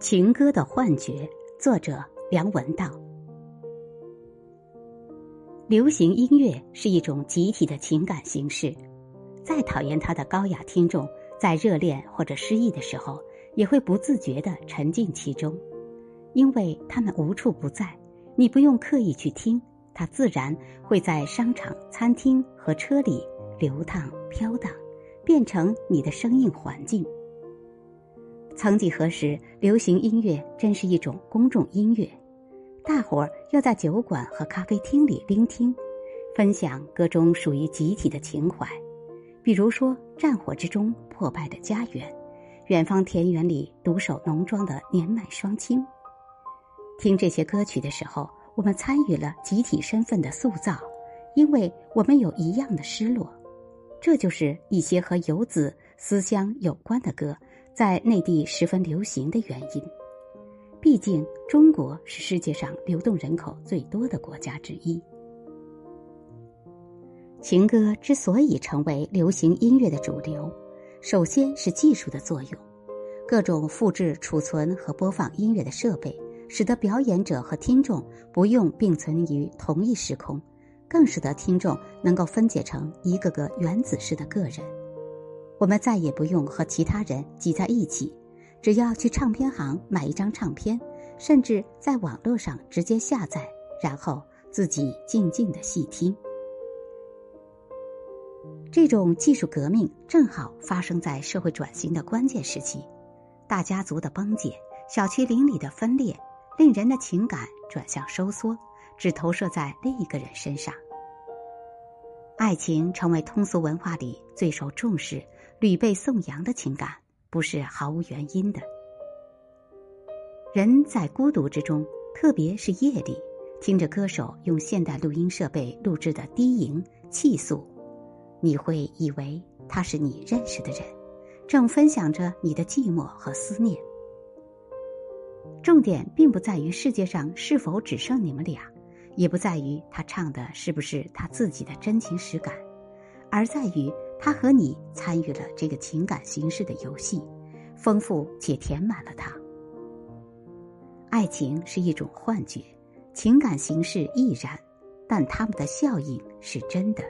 情歌的幻觉，作者梁文道。流行音乐是一种集体的情感形式，再讨厌它的高雅听众，在热恋或者失意的时候，也会不自觉的沉浸其中，因为他们无处不在，你不用刻意去听，它自然会在商场、餐厅和车里流淌飘荡，变成你的声音环境。曾几何时，流行音乐真是一种公众音乐，大伙儿要在酒馆和咖啡厅里聆听，分享歌中属于集体的情怀。比如说，战火之中破败的家园，远方田园里独守农庄的年迈双亲。听这些歌曲的时候，我们参与了集体身份的塑造，因为我们有一样的失落。这就是一些和游子思乡有关的歌。在内地十分流行的原因，毕竟中国是世界上流动人口最多的国家之一。情歌之所以成为流行音乐的主流，首先是技术的作用。各种复制、储存和播放音乐的设备，使得表演者和听众不用并存于同一时空，更使得听众能够分解成一个个原子式的个人。我们再也不用和其他人挤在一起，只要去唱片行买一张唱片，甚至在网络上直接下载，然后自己静静的细听。这种技术革命正好发生在社会转型的关键时期，大家族的崩解，小区邻里的分裂，令人的情感转向收缩，只投射在另一个人身上。爱情成为通俗文化里最受重视。屡被颂扬的情感不是毫无原因的。人在孤独之中，特别是夜里，听着歌手用现代录音设备录制的低吟气诉，你会以为他是你认识的人，正分享着你的寂寞和思念。重点并不在于世界上是否只剩你们俩，也不在于他唱的是不是他自己的真情实感，而在于。他和你参与了这个情感形式的游戏，丰富且填满了它。爱情是一种幻觉，情感形式亦然，但它们的效应是真的。